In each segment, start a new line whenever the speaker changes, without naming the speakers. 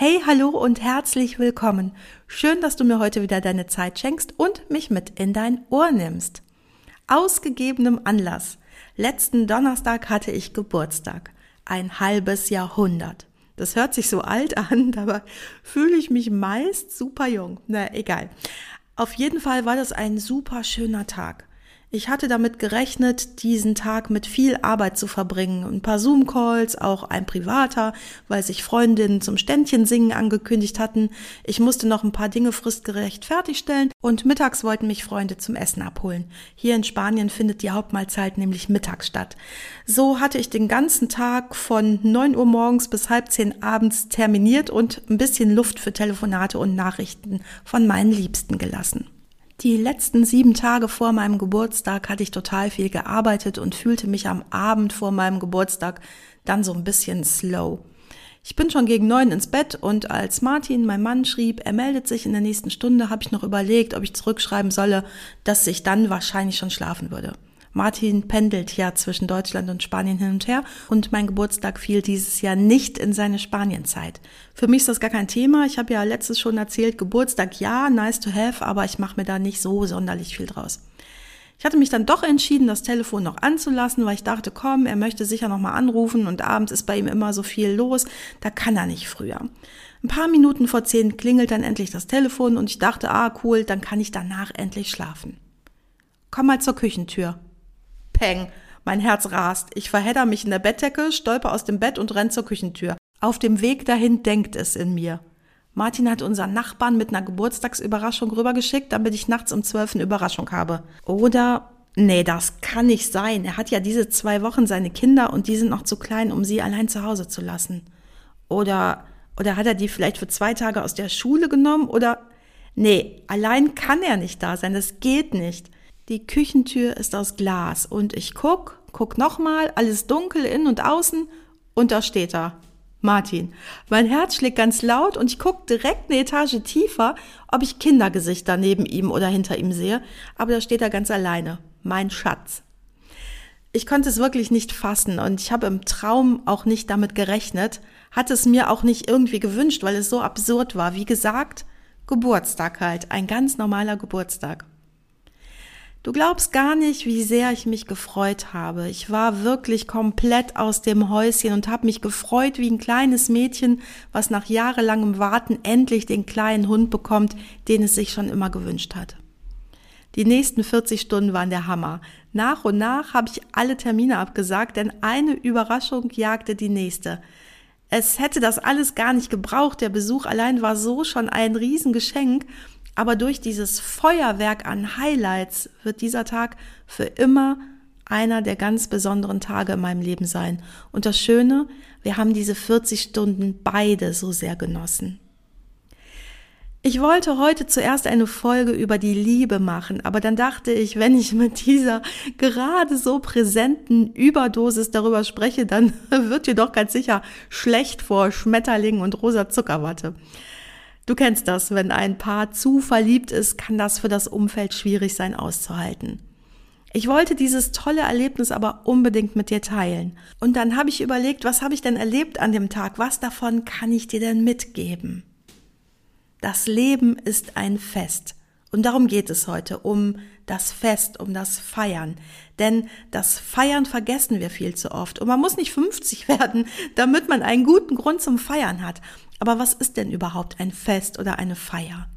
Hey, hallo und herzlich willkommen. Schön, dass du mir heute wieder deine Zeit schenkst und mich mit in dein Ohr nimmst. Aus gegebenem Anlass. Letzten Donnerstag hatte ich Geburtstag. Ein halbes Jahrhundert. Das hört sich so alt an, dabei fühle ich mich meist super jung. Na, egal. Auf jeden Fall war das ein super schöner Tag. Ich hatte damit gerechnet, diesen Tag mit viel Arbeit zu verbringen. Ein paar Zoom-Calls, auch ein privater, weil sich Freundinnen zum Ständchen singen angekündigt hatten. Ich musste noch ein paar Dinge fristgerecht fertigstellen und mittags wollten mich Freunde zum Essen abholen. Hier in Spanien findet die Hauptmahlzeit nämlich mittags statt. So hatte ich den ganzen Tag von neun Uhr morgens bis halb zehn abends terminiert und ein bisschen Luft für Telefonate und Nachrichten von meinen Liebsten gelassen. Die letzten sieben Tage vor meinem Geburtstag hatte ich total viel gearbeitet und fühlte mich am Abend vor meinem Geburtstag dann so ein bisschen slow. Ich bin schon gegen neun ins Bett und als Martin, mein Mann, schrieb, er meldet sich in der nächsten Stunde, habe ich noch überlegt, ob ich zurückschreiben solle, dass ich dann wahrscheinlich schon schlafen würde. Martin pendelt ja zwischen Deutschland und Spanien hin und her und mein Geburtstag fiel dieses Jahr nicht in seine Spanienzeit. Für mich ist das gar kein Thema. Ich habe ja letztes schon erzählt, Geburtstag ja, nice to have, aber ich mache mir da nicht so sonderlich viel draus. Ich hatte mich dann doch entschieden, das Telefon noch anzulassen, weil ich dachte, komm, er möchte sicher noch mal anrufen und abends ist bei ihm immer so viel los, da kann er nicht früher. Ein paar Minuten vor zehn klingelt dann endlich das Telefon und ich dachte, ah cool, dann kann ich danach endlich schlafen. Komm mal zur Küchentür, Peng. Mein Herz rast. Ich verhedder mich in der Bettdecke, stolper aus dem Bett und renn zur Küchentür. Auf dem Weg dahin denkt es in mir. Martin hat unseren Nachbarn mit einer Geburtstagsüberraschung rübergeschickt, damit ich nachts um zwölf eine Überraschung habe. Oder, nee, das kann nicht sein. Er hat ja diese zwei Wochen seine Kinder und die sind noch zu klein, um sie allein zu Hause zu lassen. Oder, oder hat er die vielleicht für zwei Tage aus der Schule genommen? Oder, nee, allein kann er nicht da sein. Das geht nicht. Die Küchentür ist aus Glas und ich guck, guck nochmal, alles dunkel innen und außen und da steht er. Martin. Mein Herz schlägt ganz laut und ich guck direkt eine Etage tiefer, ob ich Kindergesichter neben ihm oder hinter ihm sehe, aber da steht er ganz alleine. Mein Schatz. Ich konnte es wirklich nicht fassen und ich habe im Traum auch nicht damit gerechnet, hatte es mir auch nicht irgendwie gewünscht, weil es so absurd war. Wie gesagt, Geburtstag halt, ein ganz normaler Geburtstag. Du glaubst gar nicht, wie sehr ich mich gefreut habe. Ich war wirklich komplett aus dem Häuschen und habe mich gefreut wie ein kleines Mädchen, was nach jahrelangem Warten endlich den kleinen Hund bekommt, den es sich schon immer gewünscht hat. Die nächsten 40 Stunden waren der Hammer. Nach und nach habe ich alle Termine abgesagt, denn eine Überraschung jagte die nächste. Es hätte das alles gar nicht gebraucht. Der Besuch allein war so schon ein Riesengeschenk aber durch dieses Feuerwerk an Highlights wird dieser Tag für immer einer der ganz besonderen Tage in meinem Leben sein. Und das Schöne, wir haben diese 40 Stunden beide so sehr genossen. Ich wollte heute zuerst eine Folge über die Liebe machen, aber dann dachte ich, wenn ich mit dieser gerade so präsenten Überdosis darüber spreche, dann wird dir doch ganz sicher schlecht vor Schmetterlingen und rosa Zuckerwatte. Du kennst das, wenn ein Paar zu verliebt ist, kann das für das Umfeld schwierig sein auszuhalten. Ich wollte dieses tolle Erlebnis aber unbedingt mit dir teilen. Und dann habe ich überlegt, was habe ich denn erlebt an dem Tag? Was davon kann ich dir denn mitgeben? Das Leben ist ein Fest. Und darum geht es heute, um das Fest, um das Feiern. Denn das Feiern vergessen wir viel zu oft. Und man muss nicht 50 werden, damit man einen guten Grund zum Feiern hat. Aber was ist denn überhaupt ein Fest oder eine Feier?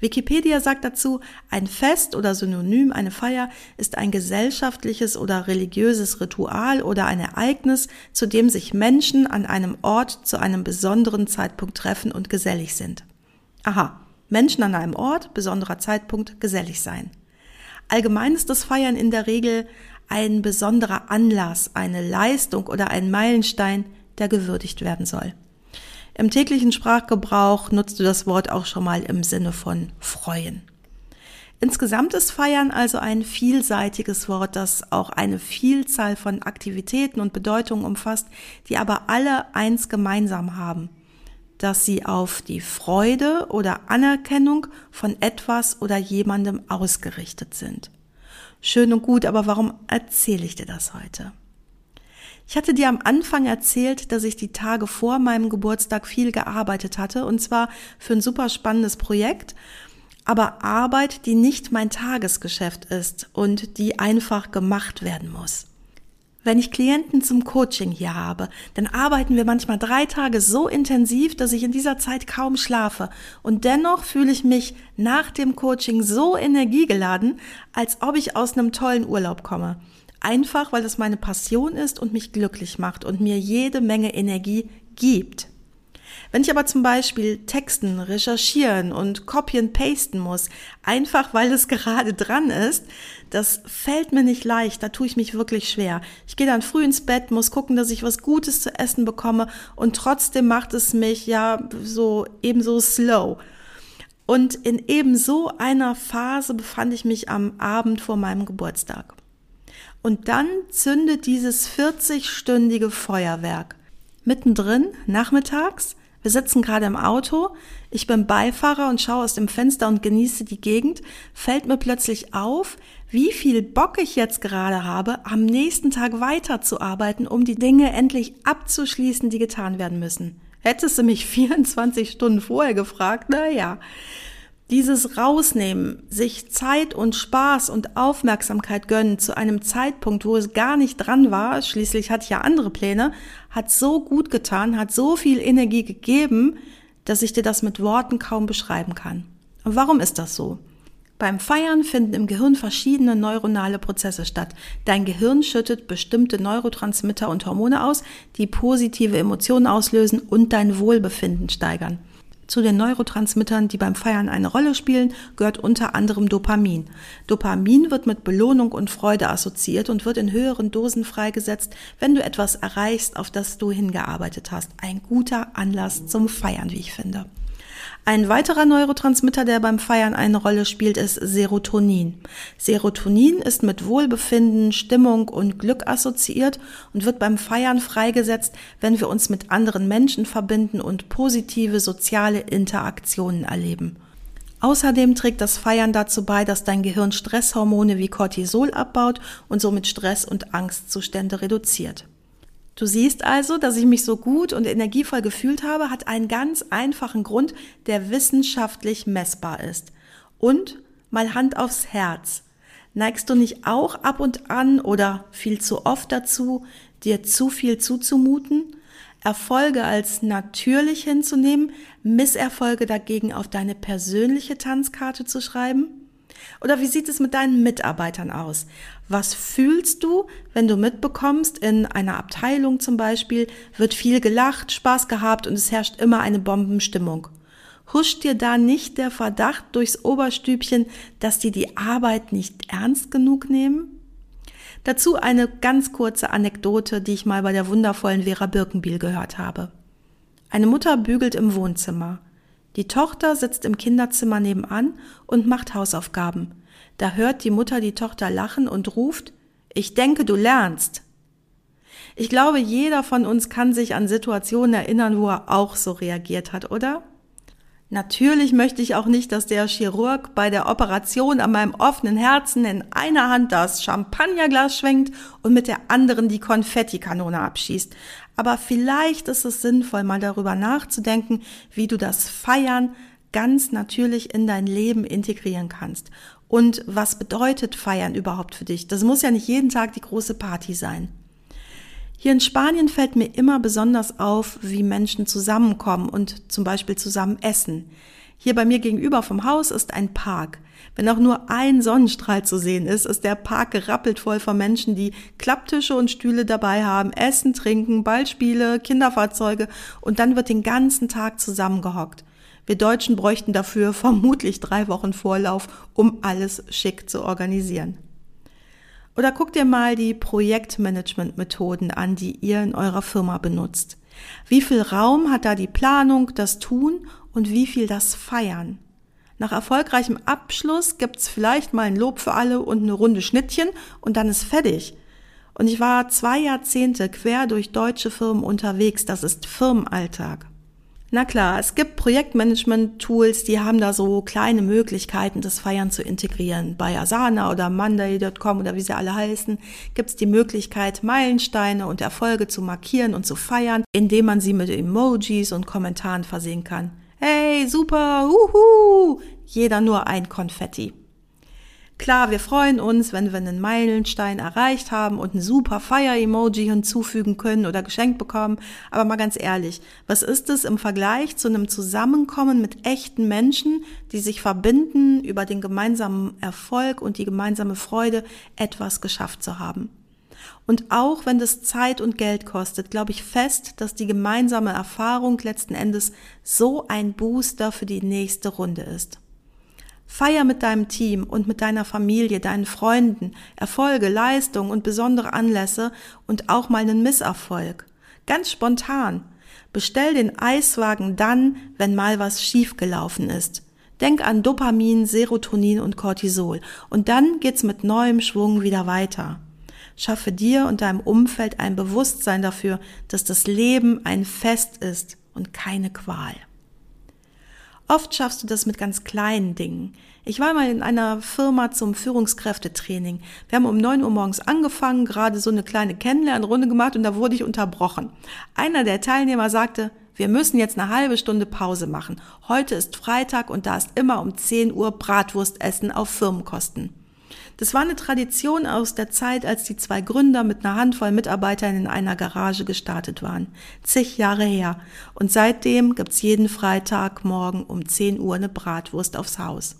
Wikipedia sagt dazu, ein Fest oder Synonym eine Feier ist ein gesellschaftliches oder religiöses Ritual oder ein Ereignis, zu dem sich Menschen an einem Ort zu einem besonderen Zeitpunkt treffen und gesellig sind. Aha, Menschen an einem Ort, besonderer Zeitpunkt, gesellig sein. Allgemein ist das Feiern in der Regel ein besonderer Anlass, eine Leistung oder ein Meilenstein, der gewürdigt werden soll. Im täglichen Sprachgebrauch nutzt du das Wort auch schon mal im Sinne von freuen. Insgesamt ist Feiern also ein vielseitiges Wort, das auch eine Vielzahl von Aktivitäten und Bedeutungen umfasst, die aber alle eins gemeinsam haben, dass sie auf die Freude oder Anerkennung von etwas oder jemandem ausgerichtet sind. Schön und gut, aber warum erzähle ich dir das heute? Ich hatte dir am Anfang erzählt, dass ich die Tage vor meinem Geburtstag viel gearbeitet hatte, und zwar für ein super spannendes Projekt aber Arbeit, die nicht mein Tagesgeschäft ist und die einfach gemacht werden muss. Wenn ich Klienten zum Coaching hier habe, dann arbeiten wir manchmal drei Tage so intensiv, dass ich in dieser Zeit kaum schlafe. Und dennoch fühle ich mich nach dem Coaching so energiegeladen, als ob ich aus einem tollen Urlaub komme. Einfach, weil es meine Passion ist und mich glücklich macht und mir jede Menge Energie gibt. Wenn ich aber zum Beispiel texten, recherchieren und copyen, pasten muss, einfach weil es gerade dran ist, das fällt mir nicht leicht, da tue ich mich wirklich schwer. Ich gehe dann früh ins Bett, muss gucken, dass ich was Gutes zu essen bekomme und trotzdem macht es mich ja so ebenso slow. Und in ebenso einer Phase befand ich mich am Abend vor meinem Geburtstag. Und dann zündet dieses 40-stündige Feuerwerk. Mittendrin, nachmittags, wir sitzen gerade im Auto, ich bin Beifahrer und schaue aus dem Fenster und genieße die Gegend, fällt mir plötzlich auf, wie viel Bock ich jetzt gerade habe, am nächsten Tag weiterzuarbeiten, um die Dinge endlich abzuschließen, die getan werden müssen. Hättest du mich 24 Stunden vorher gefragt, na ja. Dieses Rausnehmen, sich Zeit und Spaß und Aufmerksamkeit gönnen zu einem Zeitpunkt, wo es gar nicht dran war, schließlich hatte ich ja andere Pläne, hat so gut getan, hat so viel Energie gegeben, dass ich dir das mit Worten kaum beschreiben kann. Und warum ist das so? Beim Feiern finden im Gehirn verschiedene neuronale Prozesse statt. Dein Gehirn schüttet bestimmte Neurotransmitter und Hormone aus, die positive Emotionen auslösen und dein Wohlbefinden steigern. Zu den Neurotransmittern, die beim Feiern eine Rolle spielen, gehört unter anderem Dopamin. Dopamin wird mit Belohnung und Freude assoziiert und wird in höheren Dosen freigesetzt, wenn du etwas erreichst, auf das du hingearbeitet hast. Ein guter Anlass zum Feiern, wie ich finde. Ein weiterer Neurotransmitter, der beim Feiern eine Rolle spielt, ist Serotonin. Serotonin ist mit Wohlbefinden, Stimmung und Glück assoziiert und wird beim Feiern freigesetzt, wenn wir uns mit anderen Menschen verbinden und positive soziale Interaktionen erleben. Außerdem trägt das Feiern dazu bei, dass dein Gehirn Stresshormone wie Cortisol abbaut und somit Stress- und Angstzustände reduziert. Du siehst also, dass ich mich so gut und energievoll gefühlt habe, hat einen ganz einfachen Grund, der wissenschaftlich messbar ist. Und mal Hand aufs Herz. Neigst du nicht auch ab und an oder viel zu oft dazu, dir zu viel zuzumuten? Erfolge als natürlich hinzunehmen, Misserfolge dagegen auf deine persönliche Tanzkarte zu schreiben? Oder wie sieht es mit deinen Mitarbeitern aus? Was fühlst du, wenn du mitbekommst, in einer Abteilung zum Beispiel wird viel gelacht, Spaß gehabt und es herrscht immer eine Bombenstimmung? Huscht dir da nicht der Verdacht durchs Oberstübchen, dass die die Arbeit nicht ernst genug nehmen? Dazu eine ganz kurze Anekdote, die ich mal bei der wundervollen Vera Birkenbiel gehört habe. Eine Mutter bügelt im Wohnzimmer. Die Tochter sitzt im Kinderzimmer nebenan und macht Hausaufgaben. Da hört die Mutter die Tochter lachen und ruft, ich denke, du lernst. Ich glaube, jeder von uns kann sich an Situationen erinnern, wo er auch so reagiert hat, oder? Natürlich möchte ich auch nicht, dass der Chirurg bei der Operation an meinem offenen Herzen in einer Hand das Champagnerglas schwenkt und mit der anderen die Konfettikanone abschießt. Aber vielleicht ist es sinnvoll, mal darüber nachzudenken, wie du das Feiern ganz natürlich in dein Leben integrieren kannst. Und was bedeutet Feiern überhaupt für dich? Das muss ja nicht jeden Tag die große Party sein. Hier in Spanien fällt mir immer besonders auf, wie Menschen zusammenkommen und zum Beispiel zusammen essen. Hier bei mir gegenüber vom Haus ist ein Park. Wenn auch nur ein Sonnenstrahl zu sehen ist, ist der Park gerappelt voll von Menschen, die Klapptische und Stühle dabei haben, Essen, Trinken, Ballspiele, Kinderfahrzeuge und dann wird den ganzen Tag zusammengehockt. Wir Deutschen bräuchten dafür vermutlich drei Wochen Vorlauf, um alles schick zu organisieren. Oder guckt dir mal die Projektmanagement-Methoden an, die ihr in eurer Firma benutzt. Wie viel Raum hat da die Planung, das Tun und wie viel das Feiern? Nach erfolgreichem Abschluss gibt's vielleicht mal ein Lob für alle und eine Runde Schnittchen und dann ist fertig. Und ich war zwei Jahrzehnte quer durch deutsche Firmen unterwegs. Das ist Firmenalltag. Na klar, es gibt Projektmanagement-Tools, die haben da so kleine Möglichkeiten, das Feiern zu integrieren. Bei Asana oder Monday.com oder wie sie alle heißen, gibt es die Möglichkeit, Meilensteine und Erfolge zu markieren und zu feiern, indem man sie mit Emojis und Kommentaren versehen kann. Hey, super, uhu, jeder nur ein Konfetti. Klar, wir freuen uns, wenn wir einen Meilenstein erreicht haben und ein super Fire-Emoji hinzufügen können oder geschenkt bekommen. Aber mal ganz ehrlich, was ist es im Vergleich zu einem Zusammenkommen mit echten Menschen, die sich verbinden über den gemeinsamen Erfolg und die gemeinsame Freude, etwas geschafft zu haben? Und auch wenn das Zeit und Geld kostet, glaube ich fest, dass die gemeinsame Erfahrung letzten Endes so ein Booster für die nächste Runde ist. Feier mit deinem Team und mit deiner Familie, deinen Freunden, Erfolge, Leistungen und besondere Anlässe und auch mal einen Misserfolg. Ganz spontan. Bestell den Eiswagen dann, wenn mal was schiefgelaufen ist. Denk an Dopamin, Serotonin und Cortisol. Und dann geht's mit neuem Schwung wieder weiter. Schaffe dir und deinem Umfeld ein Bewusstsein dafür, dass das Leben ein Fest ist und keine Qual. Oft schaffst du das mit ganz kleinen Dingen. Ich war mal in einer Firma zum Führungskräftetraining. Wir haben um neun Uhr morgens angefangen, gerade so eine kleine Kennenlernrunde gemacht und da wurde ich unterbrochen. Einer der Teilnehmer sagte, wir müssen jetzt eine halbe Stunde Pause machen. Heute ist Freitag und da ist immer um 10 Uhr Bratwurstessen auf Firmenkosten. Das war eine Tradition aus der Zeit, als die zwei Gründer mit einer Handvoll Mitarbeitern in einer Garage gestartet waren. Zig Jahre her. Und seitdem gibt's jeden Freitagmorgen um 10 Uhr eine Bratwurst aufs Haus.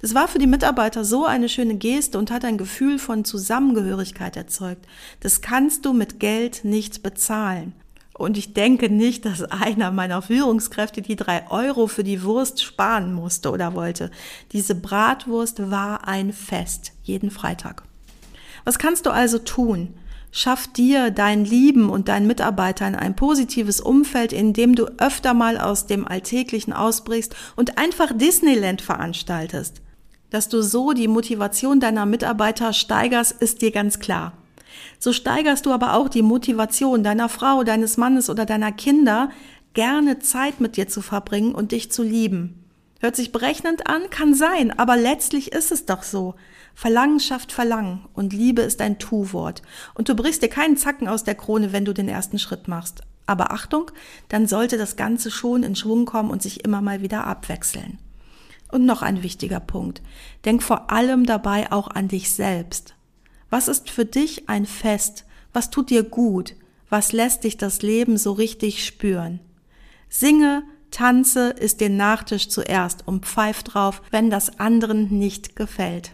Das war für die Mitarbeiter so eine schöne Geste und hat ein Gefühl von Zusammengehörigkeit erzeugt. Das kannst du mit Geld nicht bezahlen. Und ich denke nicht, dass einer meiner Führungskräfte die drei Euro für die Wurst sparen musste oder wollte. Diese Bratwurst war ein Fest, jeden Freitag. Was kannst du also tun? Schaff dir, deinen Lieben und deinen Mitarbeitern ein positives Umfeld, in dem du öfter mal aus dem Alltäglichen ausbrichst und einfach Disneyland veranstaltest. Dass du so die Motivation deiner Mitarbeiter steigerst, ist dir ganz klar. So steigerst du aber auch die Motivation deiner Frau, deines Mannes oder deiner Kinder, gerne Zeit mit dir zu verbringen und dich zu lieben. Hört sich berechnend an, kann sein, aber letztlich ist es doch so. Verlangen schafft Verlangen und Liebe ist ein Tu-Wort. Und du brichst dir keinen Zacken aus der Krone, wenn du den ersten Schritt machst. Aber Achtung, dann sollte das Ganze schon in Schwung kommen und sich immer mal wieder abwechseln. Und noch ein wichtiger Punkt. Denk vor allem dabei auch an dich selbst. Was ist für dich ein Fest? Was tut dir gut? Was lässt dich das Leben so richtig spüren? Singe, tanze, isst den Nachtisch zuerst und pfeif drauf, wenn das anderen nicht gefällt.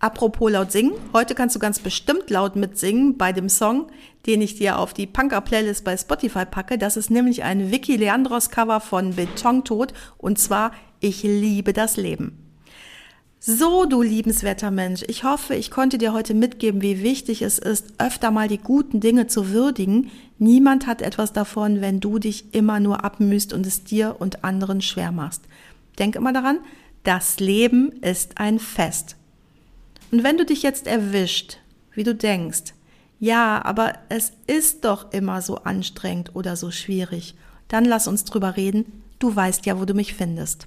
Apropos laut singen, heute kannst du ganz bestimmt laut mitsingen bei dem Song, den ich dir auf die Punker-Playlist bei Spotify packe. Das ist nämlich ein Vicky Leandros Cover von Betontod und zwar Ich liebe das Leben. So, du liebenswerter Mensch, ich hoffe, ich konnte dir heute mitgeben, wie wichtig es ist, öfter mal die guten Dinge zu würdigen. Niemand hat etwas davon, wenn du dich immer nur abmühst und es dir und anderen schwer machst. Denk immer daran, das Leben ist ein Fest. Und wenn du dich jetzt erwischt, wie du denkst, ja, aber es ist doch immer so anstrengend oder so schwierig, dann lass uns drüber reden. Du weißt ja, wo du mich findest.